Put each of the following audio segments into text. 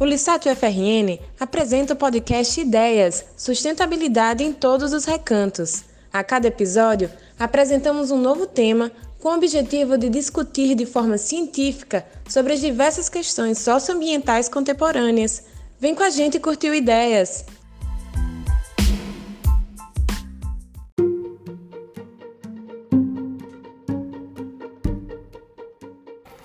O Lissato FRN apresenta o podcast Ideias, Sustentabilidade em Todos os Recantos. A cada episódio, apresentamos um novo tema com o objetivo de discutir de forma científica sobre as diversas questões socioambientais contemporâneas. Vem com a gente curtir ideias!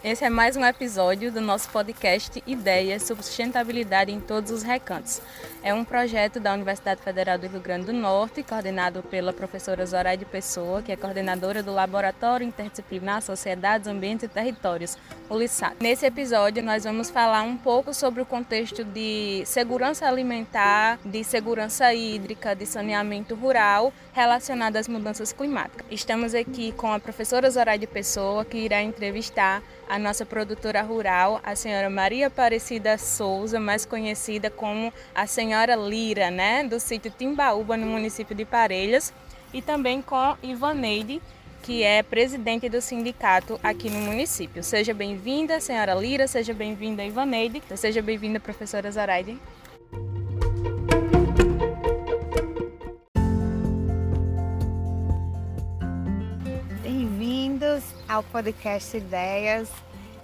Esse é mais um episódio do nosso podcast Ideias sobre Sustentabilidade em Todos os Recantos. É um projeto da Universidade Federal do Rio Grande do Norte, coordenado pela professora Zoraide Pessoa, que é coordenadora do Laboratório Interdisciplinar Sociedades, Ambientes e Territórios, o LISAT. Nesse episódio, nós vamos falar um pouco sobre o contexto de segurança alimentar, de segurança hídrica, de saneamento rural relacionado às mudanças climáticas. Estamos aqui com a professora Zoraide Pessoa, que irá entrevistar a nossa produtora rural, a senhora Maria Aparecida Souza, mais conhecida como a senhora Lira, né, do sítio Timbaúba, no município de Parelhas, e também com Ivaneide, que é presidente do sindicato aqui no município. Seja bem-vinda, senhora Lira, seja bem-vinda, Ivaneide, seja bem-vinda, professora Zaraide. ao podcast Ideias.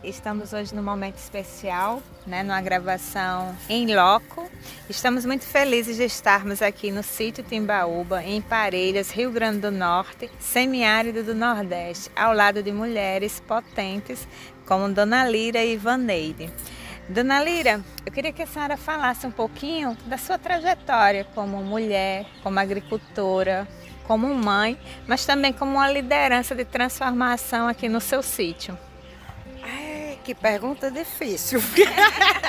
Estamos hoje num momento especial, né, numa gravação em loco. Estamos muito felizes de estarmos aqui no sítio Timbaúba, em Parelhas, Rio Grande do Norte, semiárido do Nordeste, ao lado de mulheres potentes como Dona Lira e Vaneide. Dona Lira, eu queria que a senhora falasse um pouquinho da sua trajetória como mulher, como agricultora, como mãe, mas também como uma liderança de transformação aqui no seu sítio? Que pergunta difícil.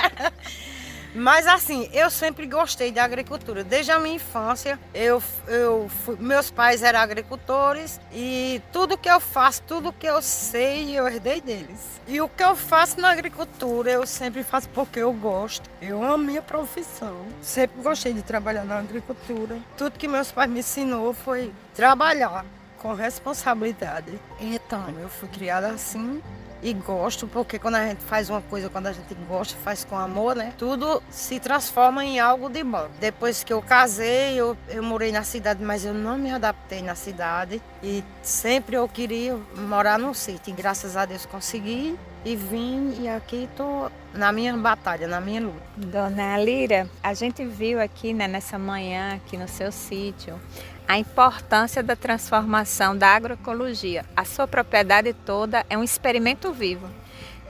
Mas assim, eu sempre gostei de agricultura. Desde a minha infância, eu, eu fui, meus pais eram agricultores e tudo que eu faço, tudo que eu sei, eu herdei deles. E o que eu faço na agricultura, eu sempre faço porque eu gosto. Eu amo minha profissão. Sempre gostei de trabalhar na agricultura. Tudo que meus pais me ensinou foi trabalhar com responsabilidade. Então, eu fui criada assim e gosto, porque quando a gente faz uma coisa, quando a gente gosta, faz com amor, né? Tudo se transforma em algo de bom. Depois que eu casei, eu, eu morei na cidade, mas eu não me adaptei na cidade e sempre eu queria morar num sítio. E graças a Deus consegui e vim e aqui estou na minha batalha, na minha luta. Dona Lira, a gente viu aqui né, nessa manhã, aqui no seu sítio, a importância da transformação da agroecologia. A sua propriedade toda é um experimento vivo.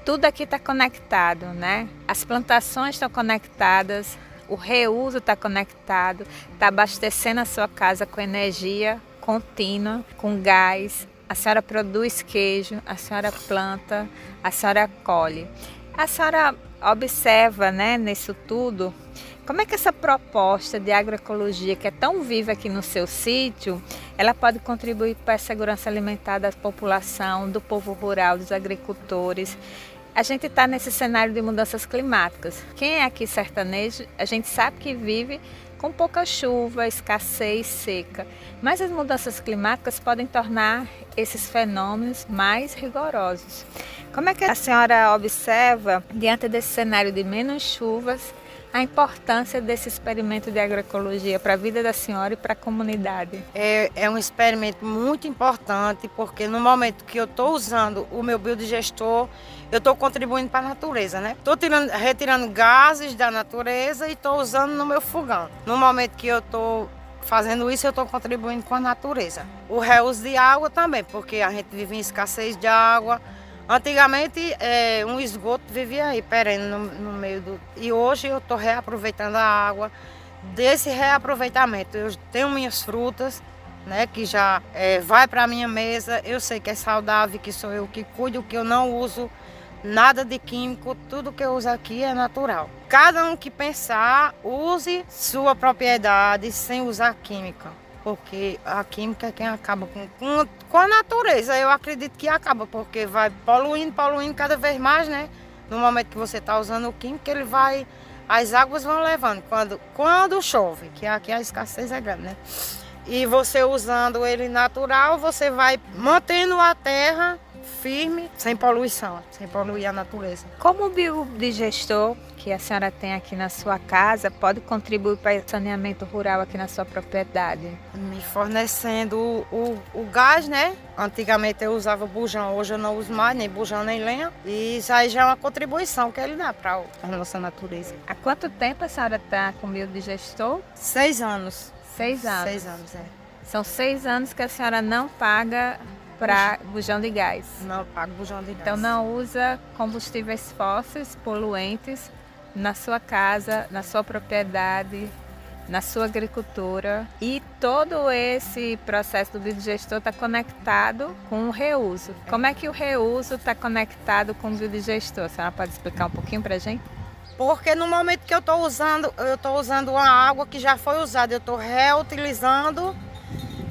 Tudo aqui está conectado, né? As plantações estão conectadas, o reuso está conectado, está abastecendo a sua casa com energia contínua, com gás. A senhora produz queijo, a senhora planta, a senhora colhe. A senhora observa, né, nisso tudo, como é que essa proposta de agroecologia, que é tão viva aqui no seu sítio, ela pode contribuir para a segurança alimentar da população, do povo rural, dos agricultores? A gente está nesse cenário de mudanças climáticas. Quem é aqui sertanejo, a gente sabe que vive com pouca chuva, escassez, seca. Mas as mudanças climáticas podem tornar esses fenômenos mais rigorosos. Como é que a senhora observa, diante desse cenário de menos chuvas, a importância desse experimento de agroecologia para a vida da senhora e para a comunidade? É, é um experimento muito importante, porque no momento que eu estou usando o meu biodigestor, eu estou contribuindo para a natureza, né? Estou retirando gases da natureza e estou usando no meu fogão. No momento que eu estou fazendo isso, eu estou contribuindo com a natureza. O reuso de água também, porque a gente vive em escassez de água, Antigamente, é, um esgoto vivia aí, perene no, no meio do. E hoje eu estou reaproveitando a água. Desse reaproveitamento, eu tenho minhas frutas, né, que já é, vai para a minha mesa. Eu sei que é saudável, que sou eu que cuido, que eu não uso nada de químico, tudo que eu uso aqui é natural. Cada um que pensar, use sua propriedade sem usar química porque a química é quem acaba com, com, com, a natureza. Eu acredito que acaba, porque vai poluindo, poluindo cada vez mais, né? No momento que você está usando o químico, ele vai. As águas vão levando. Quando, quando chove, que aqui a escassez é grande, né? E você usando ele natural, você vai mantendo a terra firme, sem poluição, sem poluir a natureza. Como o biodigestor que a senhora tem aqui na sua casa pode contribuir para o saneamento rural aqui na sua propriedade? Me fornecendo o, o, o gás, né? Antigamente eu usava bujão, hoje eu não uso mais, nem bujão nem lenha. E isso aí já é uma contribuição que ele dá para a nossa natureza. Há quanto tempo a senhora está com o biodigestor? Seis anos. Seis anos. Seis anos, é. São seis anos que a senhora não paga para bujão de gás. Não pago bujão de Então gás. não usa combustíveis fósseis, poluentes na sua casa, na sua propriedade, na sua agricultura. E todo esse processo do biodigestor está conectado com o reuso. Como é que o reuso está conectado com o biodigestor? A senhora pode explicar um pouquinho para a gente? Porque no momento que eu estou usando, eu estou usando uma água que já foi usada, eu estou reutilizando,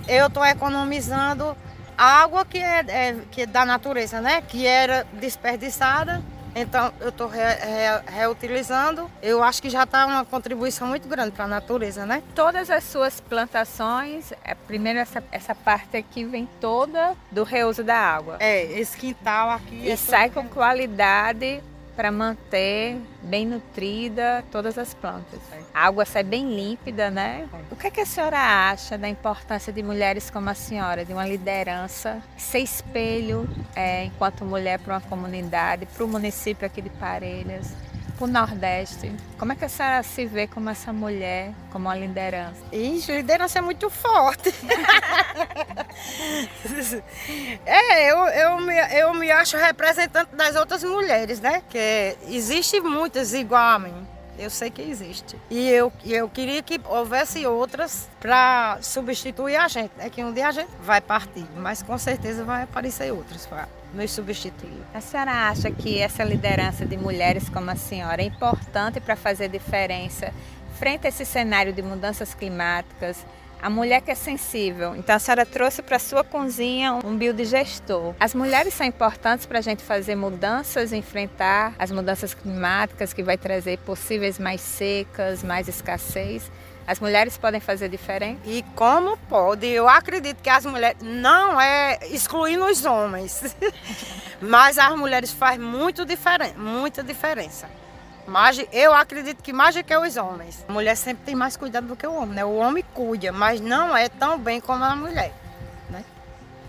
eu estou economizando água que é, é, que é da natureza, né? Que era desperdiçada. Então eu estou re, re, reutilizando. Eu acho que já está uma contribuição muito grande para a natureza, né? Todas as suas plantações, é, primeiro essa, essa parte aqui vem toda do reuso da água. É, esse quintal aqui. E é sai com qualidade para manter bem nutrida todas as plantas. A água sai bem límpida, né? O que, é que a senhora acha da importância de mulheres como a senhora, de uma liderança, ser espelho é, enquanto mulher para uma comunidade, para o município aqui de Parelhas, o Nordeste? Como é que a senhora se vê como essa mulher, como uma liderança? Ixi, liderança é muito forte. é, eu, eu, me, eu me acho representante das outras mulheres, né? Que existe muitas igual a mim. Eu sei que existe. E eu, eu queria que houvesse outras para substituir a gente. É que um dia a gente vai partir, mas com certeza vai aparecer outras para nos substituir. A senhora acha que essa liderança de mulheres como a senhora é importante para fazer diferença frente a esse cenário de mudanças climáticas? A mulher que é sensível. Então a senhora trouxe para sua cozinha um biodigestor. As mulheres são importantes para a gente fazer mudanças, enfrentar as mudanças climáticas que vai trazer possíveis mais secas, mais escassez. As mulheres podem fazer diferente? E como pode? Eu acredito que as mulheres não é excluindo os homens, mas as mulheres fazem muito diferen muita diferença. Mas eu acredito que mais do que os homens. A mulher sempre tem mais cuidado do que o homem, né? O homem cuida, mas não é tão bem como a mulher, né?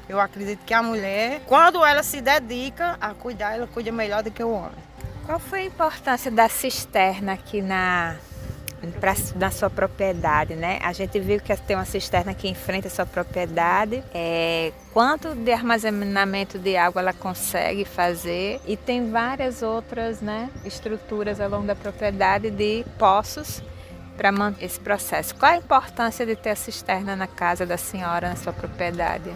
Eu acredito que a mulher, quando ela se dedica a cuidar, ela cuida melhor do que o homem. Qual foi a importância da cisterna aqui na pra, na sua propriedade, né? A gente viu que tem uma cisterna aqui em frente à sua propriedade. É, quanto de armazenamento de água ela consegue fazer e tem várias outras, né, estruturas ao longo da propriedade de poços para manter esse processo. Qual a importância de ter a cisterna na casa da senhora, na sua propriedade?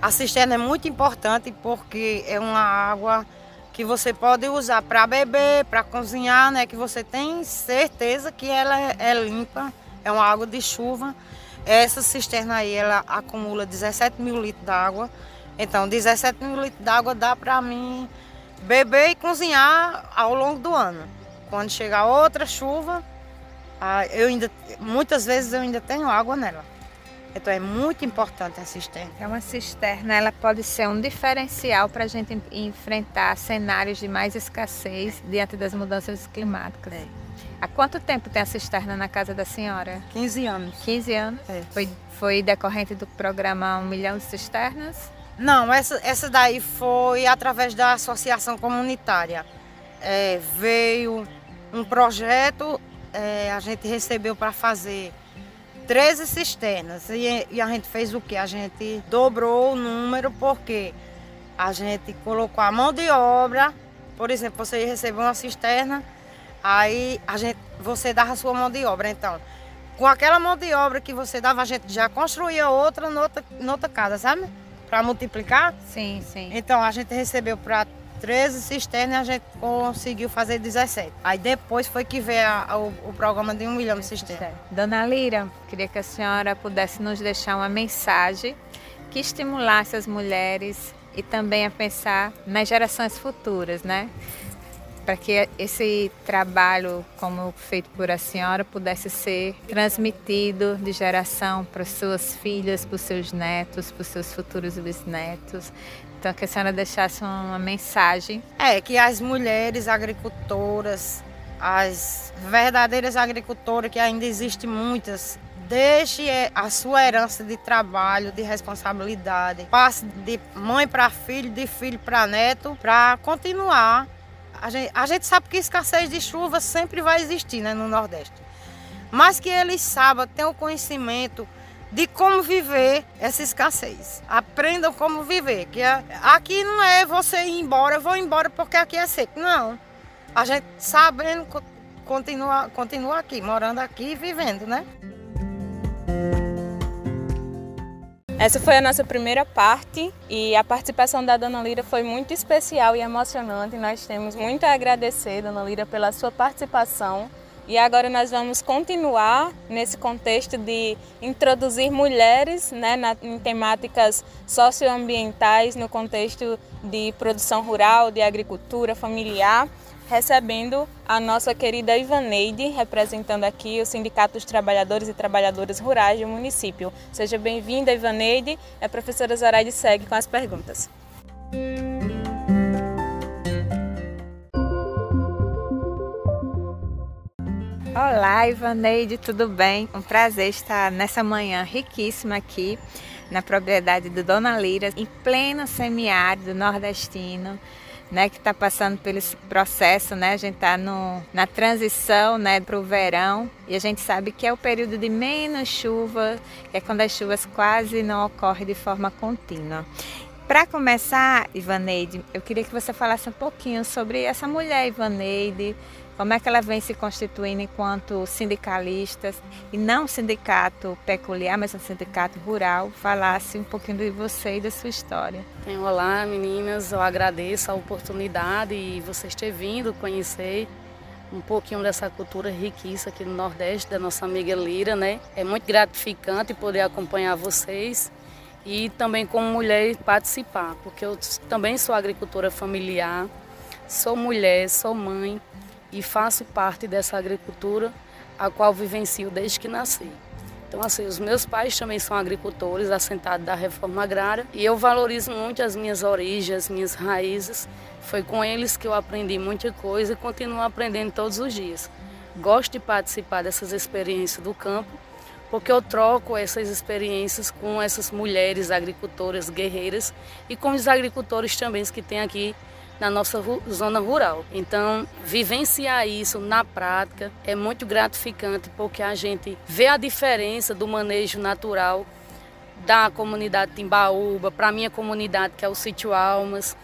A cisterna é muito importante porque é uma água que você pode usar para beber, para cozinhar, né? Que você tem certeza que ela é, é limpa, é uma água de chuva. Essa cisterna aí, ela acumula 17 mil litros d'água. Então, 17 mil litros d'água dá para mim beber e cozinhar ao longo do ano. Quando chegar outra chuva, eu ainda, muitas vezes eu ainda tenho água nela. Então é muito importante a cisterna. É uma cisterna, ela pode ser um diferencial para a gente enfrentar cenários de mais escassez diante das mudanças climáticas. É. Há quanto tempo tem a cisterna na casa da senhora? 15 anos. 15 anos? É. Foi, foi decorrente do programa Um Milhão de Cisternas? Não, essa, essa daí foi através da associação comunitária. É, veio um projeto, é, a gente recebeu para fazer 13 cisternas. E, e, a gente fez o que? A gente dobrou o número porque a gente colocou a mão de obra. Por exemplo, você recebeu uma cisterna, aí a gente, você dava a sua mão de obra. Então, com aquela mão de obra que você dava, a gente já construía outra noutra, noutra casa, sabe? Para multiplicar. Sim, sim. Então, a gente recebeu para 13 cisternas a gente conseguiu fazer 17. Aí depois foi que veio a, a, o, programa de um milhão de cisternas. Dona Lira, queria que a senhora pudesse nos deixar uma mensagem que estimulasse as mulheres e também a pensar nas gerações futuras, né? para que esse trabalho, como feito por a senhora, pudesse ser transmitido de geração para suas filhas, para seus netos, para seus futuros bisnetos. Então, que a senhora deixasse uma mensagem. É, que as mulheres agricultoras, as verdadeiras agricultoras, que ainda existem muitas, deixe é, a sua herança de trabalho, de responsabilidade, passe de mãe para filho, de filho para neto, para continuar. A gente, a gente sabe que escassez de chuva sempre vai existir né, no Nordeste, mas que eles saibam, tenham conhecimento de como viver essa escassez. Aprendam como viver. Que aqui não é você ir embora, vou embora porque aqui é seco. Não. A gente sabendo continua, continua aqui, morando aqui e vivendo, né? Essa foi a nossa primeira parte e a participação da Dona Lira foi muito especial e emocionante. Nós temos muito a agradecer, Dona Lira, pela sua participação e agora nós vamos continuar nesse contexto de introduzir mulheres né, na, em temáticas socioambientais, no contexto de produção rural, de agricultura familiar, recebendo a nossa querida Ivaneide, representando aqui o Sindicato dos Trabalhadores e Trabalhadoras Rurais do município. Seja bem-vinda, Ivaneide. A professora Zoraide segue com as perguntas. Olá, Ivaneide, tudo bem? Um prazer estar nessa manhã riquíssima aqui na propriedade do Dona Lira, em pleno semiárido nordestino, né, que está passando pelo processo, né? A gente está na transição, né, para o verão e a gente sabe que é o período de menos chuva, que é quando as chuvas quase não ocorrem de forma contínua. Para começar, Ivaneide, eu queria que você falasse um pouquinho sobre essa mulher Ivaneide, como é que ela vem se constituindo enquanto sindicalista e não sindicato peculiar, mas um sindicato rural, falasse um pouquinho de você e da sua história. Olá meninas, eu agradeço a oportunidade e vocês terem vindo conhecer um pouquinho dessa cultura riquíssima aqui no Nordeste, da nossa amiga Lira, né? É muito gratificante poder acompanhar vocês e também como mulher participar, porque eu também sou agricultora familiar, sou mulher, sou mãe e faço parte dessa agricultura a qual vivencio desde que nasci. Então, assim, os meus pais também são agricultores, assentados da reforma agrária, e eu valorizo muito as minhas origens, as minhas raízes. Foi com eles que eu aprendi muita coisa e continuo aprendendo todos os dias. Gosto de participar dessas experiências do campo, porque eu troco essas experiências com essas mulheres agricultoras guerreiras e com os agricultores também que tem aqui na nossa zona rural. Então, vivenciar isso na prática é muito gratificante porque a gente vê a diferença do manejo natural da comunidade Timbaúba para a minha comunidade, que é o Sítio Almas.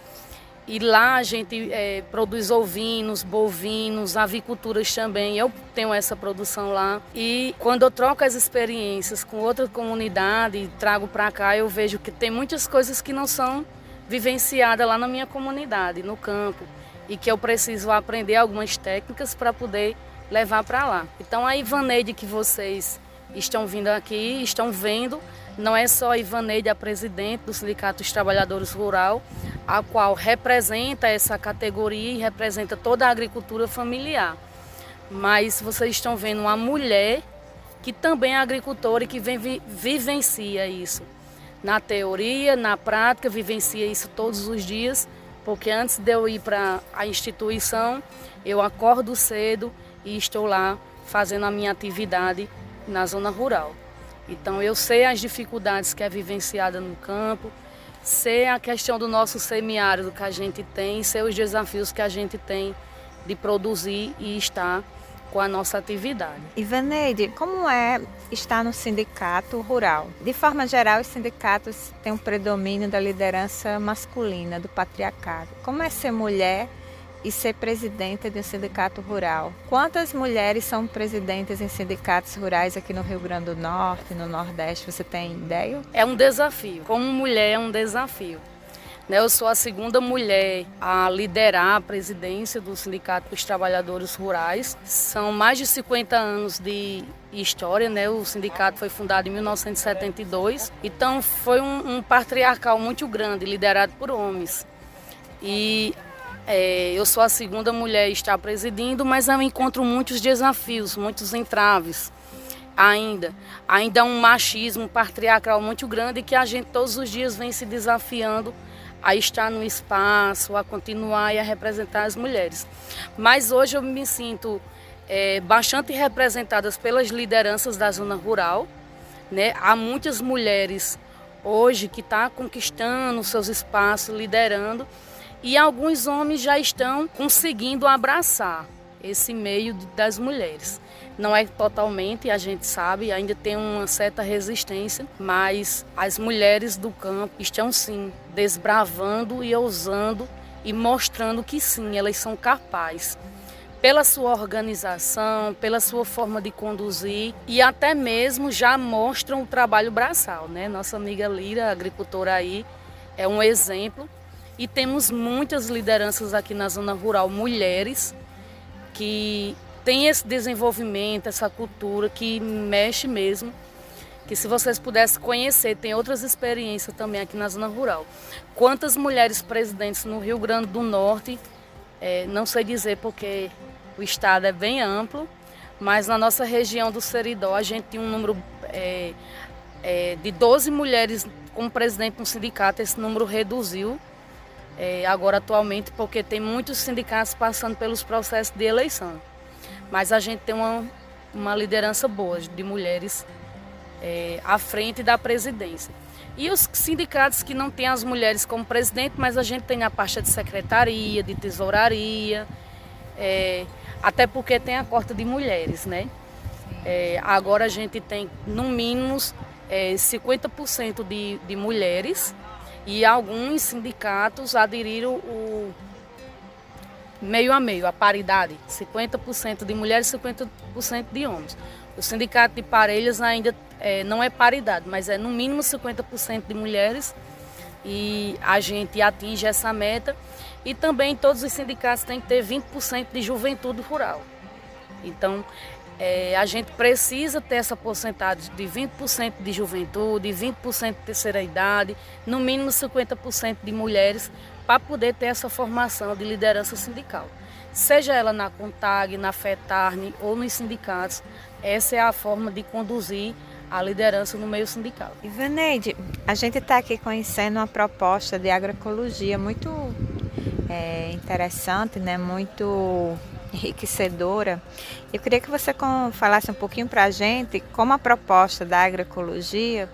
E lá a gente é, produz ovinos, bovinos, aviculturas também. Eu tenho essa produção lá. E quando eu troco as experiências com outra comunidade e trago para cá, eu vejo que tem muitas coisas que não são vivenciada lá na minha comunidade, no campo, e que eu preciso aprender algumas técnicas para poder levar para lá. Então a Ivaneide que vocês estão vindo aqui, estão vendo, não é só a Ivaneide, a presidente do Sindicato dos Trabalhadores Rural, a qual representa essa categoria e representa toda a agricultura familiar. Mas vocês estão vendo uma mulher que também é agricultora e que vem, vivencia isso na teoria, na prática, vivencia isso todos os dias, porque antes de eu ir para a instituição, eu acordo cedo e estou lá fazendo a minha atividade na zona rural. Então eu sei as dificuldades que é vivenciada no campo, sei a questão do nosso semiárido que a gente tem, sei os desafios que a gente tem de produzir e estar com a nossa atividade. Ivaneide, como é estar no sindicato rural? De forma geral, os sindicatos têm um predomínio da liderança masculina, do patriarcado. Como é ser mulher e ser presidenta de um sindicato rural? Quantas mulheres são presidentes em sindicatos rurais aqui no Rio Grande do Norte, no Nordeste? Você tem ideia? É um desafio. Como mulher, é um desafio. Né, eu sou a segunda mulher a liderar a presidência do Sindicato dos Trabalhadores Rurais. São mais de 50 anos de história, né? O sindicato foi fundado em 1972, então foi um, um patriarcal muito grande, liderado por homens. E É, eu sou a segunda mulher a estar presidindo, mas eu encontro muitos desafios, muitos entraves ainda. Ainda um machismo patriarcal muito grande que a gente todos os dias vem se desafiando a estar no espaço, a continuar e a representar as mulheres. Mas hoje eu me sinto é, bastante representadas pelas lideranças da zona rural. Né? Há muitas mulheres hoje que estão tá conquistando seus espaços, liderando, e alguns homens já estão conseguindo abraçar esse meio das mulheres. Não é totalmente, a gente sabe, ainda tem uma certa resistência, mas as mulheres do campo estão sim desbravando e ousando e mostrando que sim, elas são capazes pela sua organização, pela sua forma de conduzir e até mesmo já mostram o trabalho braçal, né? Nossa amiga Lira, agricultora aí, é um exemplo e temos muitas lideranças aqui na zona rural, mulheres que tem esse desenvolvimento, essa cultura que mexe mesmo. Que se vocês pudessem conhecer, tem outras experiências também aqui na zona rural. Quantas mulheres presidentes no Rio Grande do Norte, é, não sei dizer porque o estado é bem amplo, mas na nossa região do Seridó a gente tem um número é, é, de 12 mulheres como presidente no sindicato, esse número reduziu é, agora atualmente porque tem muitos sindicatos passando pelos processos de eleição mas a gente tem uma, uma liderança boa de mulheres é, à frente da presidência. E os sindicatos que não têm as mulheres como presidente, mas a gente tem a pasta de secretaria, de tesouraria, é, até porque tem a corte de mulheres, né? É, agora a gente tem, no mínimo, é, 50% de, de mulheres e alguns sindicatos aderiram o meio a meio, a paridade, 50% de mulheres e 50% de homens. O sindicato de parelhas ainda é, não é paridade, mas é no mínimo 50% de mulheres e a gente atinge essa meta. E também todos os sindicatos têm que ter 20% de juventude rural. Então, é, a gente precisa ter essa porcentagem de 20% de juventude, 20% de terceira idade, no mínimo 50% de mulheres, para poder ter essa formação de liderança sindical. Seja ela na CONTAG, na FETARNE ou nos sindicatos, essa é a forma de conduzir a liderança no meio sindical. Ivaneide, a gente está aqui conhecendo uma proposta de agroecologia muito é, interessante, né? muito enriquecedora. Eu queria que você falasse um pouquinho para a gente como a proposta da agroecologia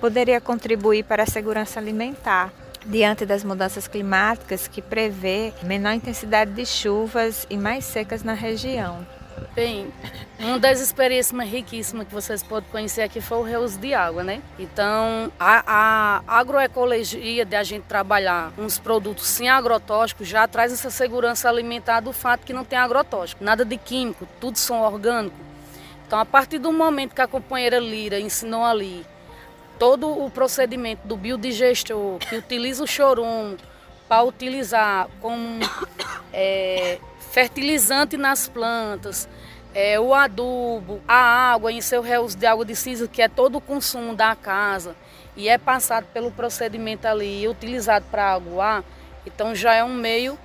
poderia contribuir para a segurança alimentar diante das mudanças climáticas que prevê menor intensidade de chuvas e mais secas na região. Bem, uma das experiências mais riquíssimas que vocês podem conhecer aqui foi o reuso de água, né? Então, a, a agroecologia de a gente trabalhar uns produtos sem agrotóxicos já traz essa segurança alimentar do fato que não tem agrotóxico, nada de químico, tudo são orgânico. Então, a partir do momento que a companheira Lira ensinou ali todo o procedimento do biodigestor, que utiliza o chorume para utilizar como é, fertilizante nas plantas, é, o adubo, a água em seu reuso de água de cinza, que é todo o consumo da casa, e é passado pelo procedimento ali e utilizado para aguar, então já é um meio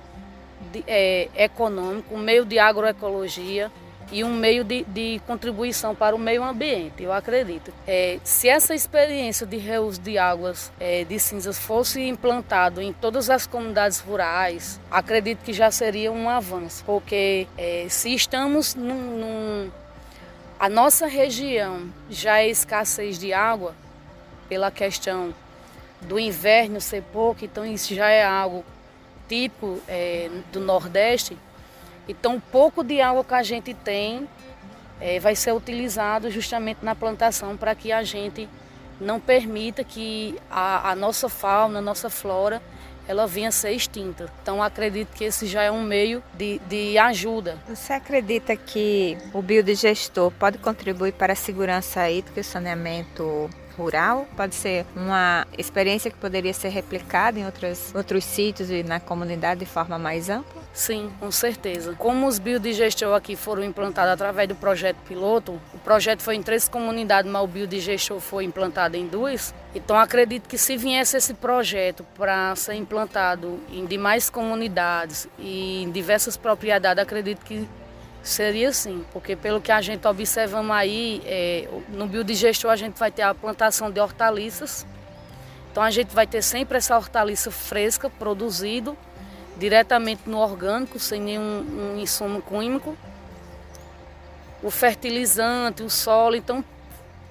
de, é, econômico, um meio de agroecologia, e um meio de, de contribuição para o meio ambiente, eu acredito. É, se essa experiência de reuso de águas é, de cinzas fosse implantado em todas as comunidades rurais, acredito que já seria um avanço, porque é, se estamos num, num, a nossa região já é escassez de água pela questão do inverno ser pouco, então isso já é algo típico é, do Nordeste. Então, o pouco de água que a gente tem é, vai ser utilizado justamente na plantação para que a gente não permita que a, a, nossa fauna, a nossa flora, ela venha a ser extinta. Então, acredito que esse já é um meio de, de ajuda. Você acredita que o biodigestor pode contribuir para a segurança hídrica e saneamento rural? Pode ser uma experiência que poderia ser replicada em outros, outros sítios e na comunidade de forma mais ampla? Sim, com certeza. Como os biodigestor aqui foram implantados através do projeto piloto, o projeto foi em três comunidades, mas o biodigestor foi implantado em duas. Então acredito que se viesse esse projeto para ser implantado em demais comunidades e em diversas propriedades, acredito que seria sim, porque pelo que a gente observamos aí, é, no biodigestor a gente vai ter a plantação de hortaliças. Então a gente vai ter sempre essa hortaliça fresca produzido diretamente no orgânico, sem nenhum um insumo químico. O fertilizante, o solo, então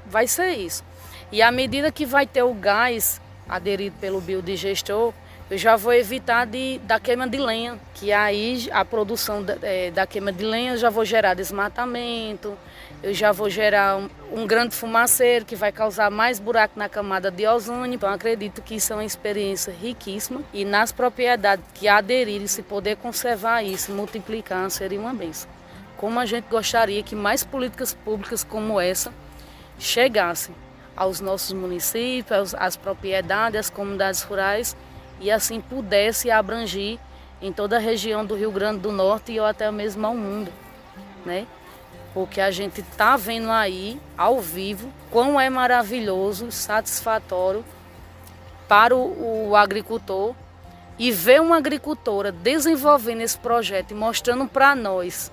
vai ser isso. E à medida que vai ter o gás aderido pelo biodigestor, eu já vou evitar de, da queima de lenha, que aí a produção da, é, da queima de lenha eu já vou gerar desmatamento, eu já vou gerar um, um, grande fumaceiro que vai causar mais buraco na camada de ozônio. Então acredito que isso é uma experiência riquíssima e nas propriedades que aderirem, se poder conservar isso, multiplicar, seria uma benção. Como a gente gostaria que mais políticas públicas como essa chegassem aos nossos municípios, às propriedades, às comunidades rurais e assim pudesse abranger em toda a região do Rio Grande do Norte e até mesmo ao mundo, né? porque a gente está vendo aí, ao vivo, quão é maravilhoso, satisfatório para o, o agricultor e ver uma agricultora desenvolvendo esse projeto e mostrando para nós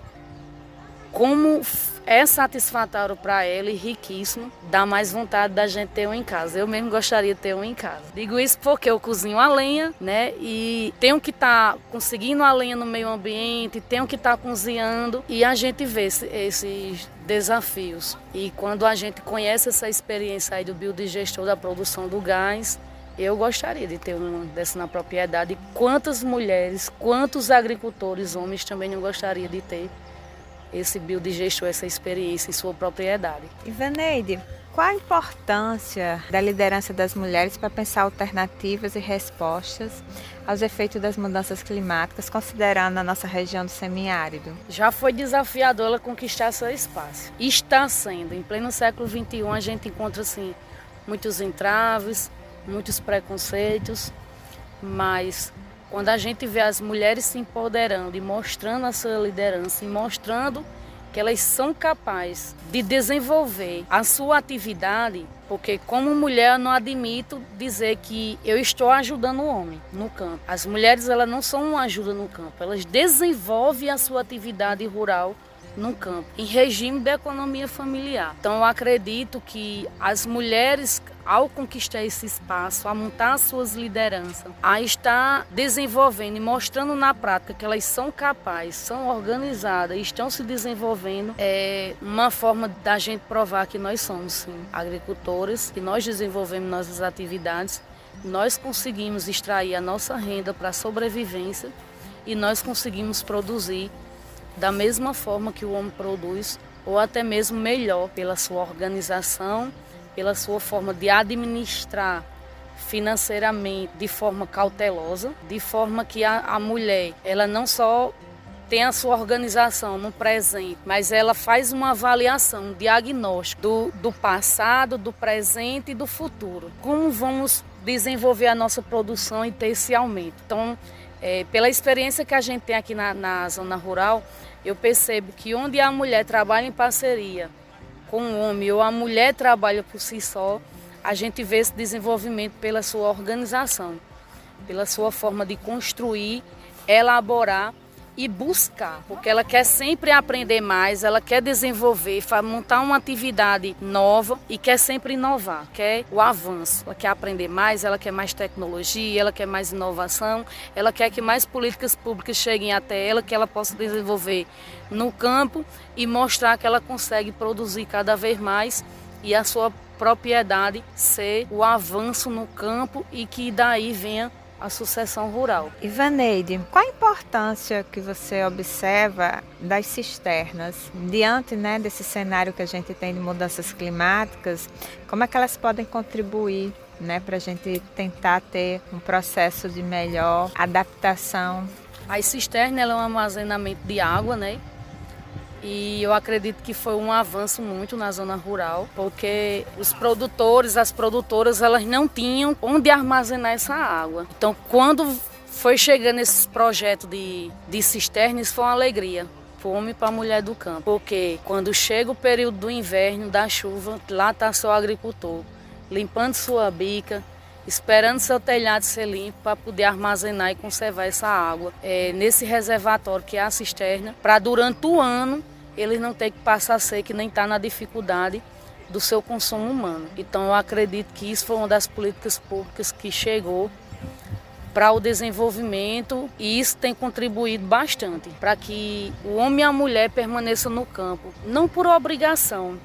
como é satisfatório para ela e riquíssimo, dá mais vontade da gente ter um em casa. Eu mesmo gostaria de ter um em casa. Digo isso porque eu cozinho a lenha, né? E tenho que estar tá conseguindo a lenha no meio ambiente, tenho que estar tá cozinhando e a gente vê esses desafios. E quando a gente conhece essa experiência aí do biodigestor da produção do gás, eu gostaria de ter uma dessa na propriedade. Quantas mulheres, quantos agricultores, homens também não gostaria de ter esse biodigestor, essa experiência em sua propriedade. Ivaneide, qual a importância da liderança das mulheres para pensar alternativas e respostas aos efeitos das mudanças climáticas, considerando a nossa região do semiárido? Já foi desafiador ela conquistar seu espaço. Está sendo. Em pleno século XXI, a gente encontra assim, muitos entraves, muitos preconceitos, mas quando a gente vê as mulheres se empoderando e mostrando a sua liderança e mostrando que elas são capazes de desenvolver a sua atividade, porque como mulher eu não admito dizer que eu estou ajudando o homem no campo. As mulheres elas não são uma ajuda no campo, elas desenvolvem a sua atividade rural no campo, em regime de economia familiar. Então eu acredito que as mulheres ao conquistar esse espaço, a montar suas lideranças, a estar desenvolvendo e mostrando na prática que elas são capazes, são organizadas estão se desenvolvendo, é uma forma da gente provar que nós somos sim, agricultores, que nós desenvolvemos nossas atividades, nós conseguimos extrair a nossa renda para a sobrevivência e nós conseguimos produzir da mesma forma que o homem produz ou até mesmo melhor pela sua organização pela sua forma de administrar financeiramente de forma cautelosa, de forma que a, a mulher, ela não só tem a sua organização no presente, mas ela faz uma avaliação, um diagnóstico do, do passado, do presente e do futuro. Como vamos desenvolver a nossa produção e ter esse aumento? Então, é, pela experiência que a gente tem aqui na, na zona rural, eu percebo que onde a mulher trabalha em parceria com o homem ou a mulher trabalha por si só, a gente vê esse desenvolvimento pela sua organização, pela sua forma de construir, elaborar e buscar, porque ela quer sempre aprender mais, ela quer desenvolver, montar uma atividade nova e quer sempre inovar, quer o avanço, ela quer aprender mais, ela quer mais tecnologia, ela quer mais inovação, ela quer que mais políticas públicas cheguem até ela, que ela possa desenvolver no campo e mostrar que ela consegue produzir cada vez mais e a sua propriedade ser o avanço no campo e que daí venha a sucessão rural. Ivaneide, qual a importância que você observa das cisternas diante né, desse cenário que a gente tem de mudanças climáticas? Como é que elas podem contribuir né, para a gente tentar ter um processo de melhor adaptação? A cisterna é um armazenamento de água, né? E eu acredito que foi um avanço muito na zona rural, porque os produtores, as produtoras, elas não tinham onde armazenar essa água. Então, quando foi chegando esse projeto de, de cisternes, foi uma alegria. Fome para a mulher do campo, porque quando chega o período do inverno, da chuva, lá está só o agricultor, limpando sua bica, esperando seu telhado ser limpo para poder armazenar e conservar essa água é, nesse reservatório que é a cisterna, para durante o ano eles não ter que passar seca e nem estar tá na dificuldade do seu consumo humano. Então eu acredito que isso foi uma das políticas públicas que chegou para o desenvolvimento e isso tem contribuído bastante para que o homem e a mulher permaneçam no campo, não por obrigação,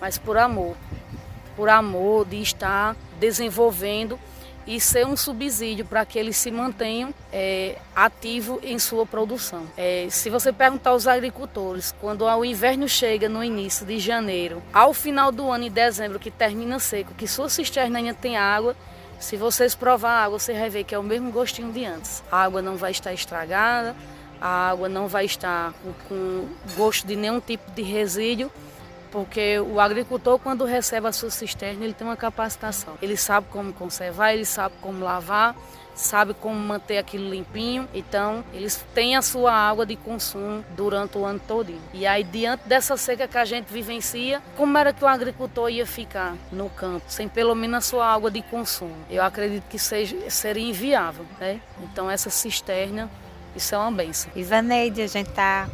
mas por amor. Por amor de estar desenvolvendo e ser um subsídio para que eles se mantenham é, ativos em sua produção. É, se você perguntar aos agricultores, quando o inverno chega no início de janeiro, ao final do ano, em dezembro, que termina seco, que sua cisterna ainda tem água, se vocês provar a água, você vai ver que é o mesmo gostinho de antes. A água não vai estar estragada, a água não vai estar com, com gosto de nenhum tipo de resíduo porque o agricultor, quando recebe a sua cisterna, ele tem uma capacitação. Ele sabe como conservar, ele sabe como lavar, sabe como manter aquilo limpinho. Então, eles têm a sua água de consumo durante o ano todo. E aí, diante dessa seca que a gente vivencia, como era que o agricultor ia ficar no campo sem pelo menos a sua água de consumo? Eu acredito que seja, seria inviável, né? Então, essa cisterna, isso é uma benção. Ivaneide, a gente está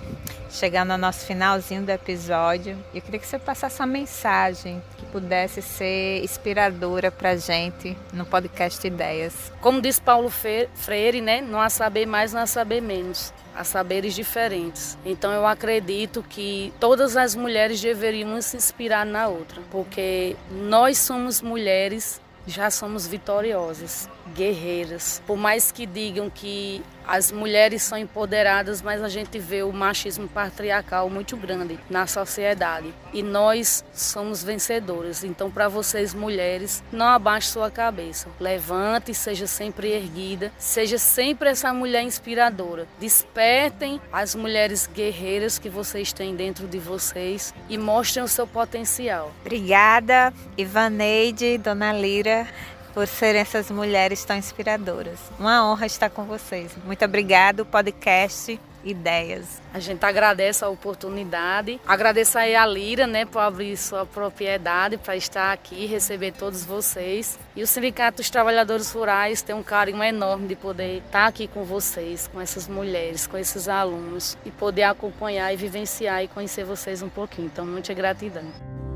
chegando ao nosso finalzinho do episódio. Eu queria que você passasse uma mensagem que pudesse ser inspiradora para a gente no podcast Ideias. Como diz Paulo Freire, né? Não há saber mais, não há saber menos. Há saberes diferentes. Então eu acredito que todas as mulheres deveriam se inspirar na outra, porque nós somos mulheres, já somos vitoriosas, guerreiras. Por mais que digam que as mulheres são empoderadas, mas a gente vê o machismo patriarcal muito grande na sociedade. E nós somos vencedoras. Então, para vocês, mulheres, não abaixe sua cabeça. Levante, seja sempre erguida, seja sempre essa mulher inspiradora. Despertem as mulheres guerreiras que vocês têm dentro de vocês e mostrem o seu potencial. Obrigada, Ivaneide, Dona Lira por serem essas mulheres tão inspiradoras. Uma honra estar com vocês. Muito obrigado, podcast Ideias. A gente agradece a oportunidade, agradeço aí a Lira, né, por abrir sua propriedade para estar aqui, receber todos vocês. E o Sindicato dos Trabalhadores Rurais tem um carinho enorme de poder estar aqui com vocês, com essas mulheres, com esses alunos e poder acompanhar e vivenciar e conhecer vocês um pouquinho. Então, muita gratidão.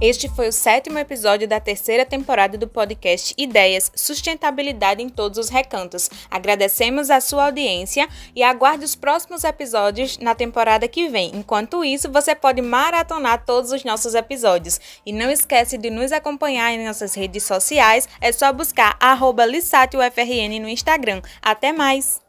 Este foi o sétimo episódio da terceira temporada do podcast Ideias Sustentabilidade em Todos os Recantos. Agradecemos a sua audiência e aguarde os próximos episódios na temporada que vem. Enquanto isso, você pode maratonar todos os nossos episódios. E não esquece de nos acompanhar em nossas redes sociais. É só buscar arroba no Instagram. Até mais!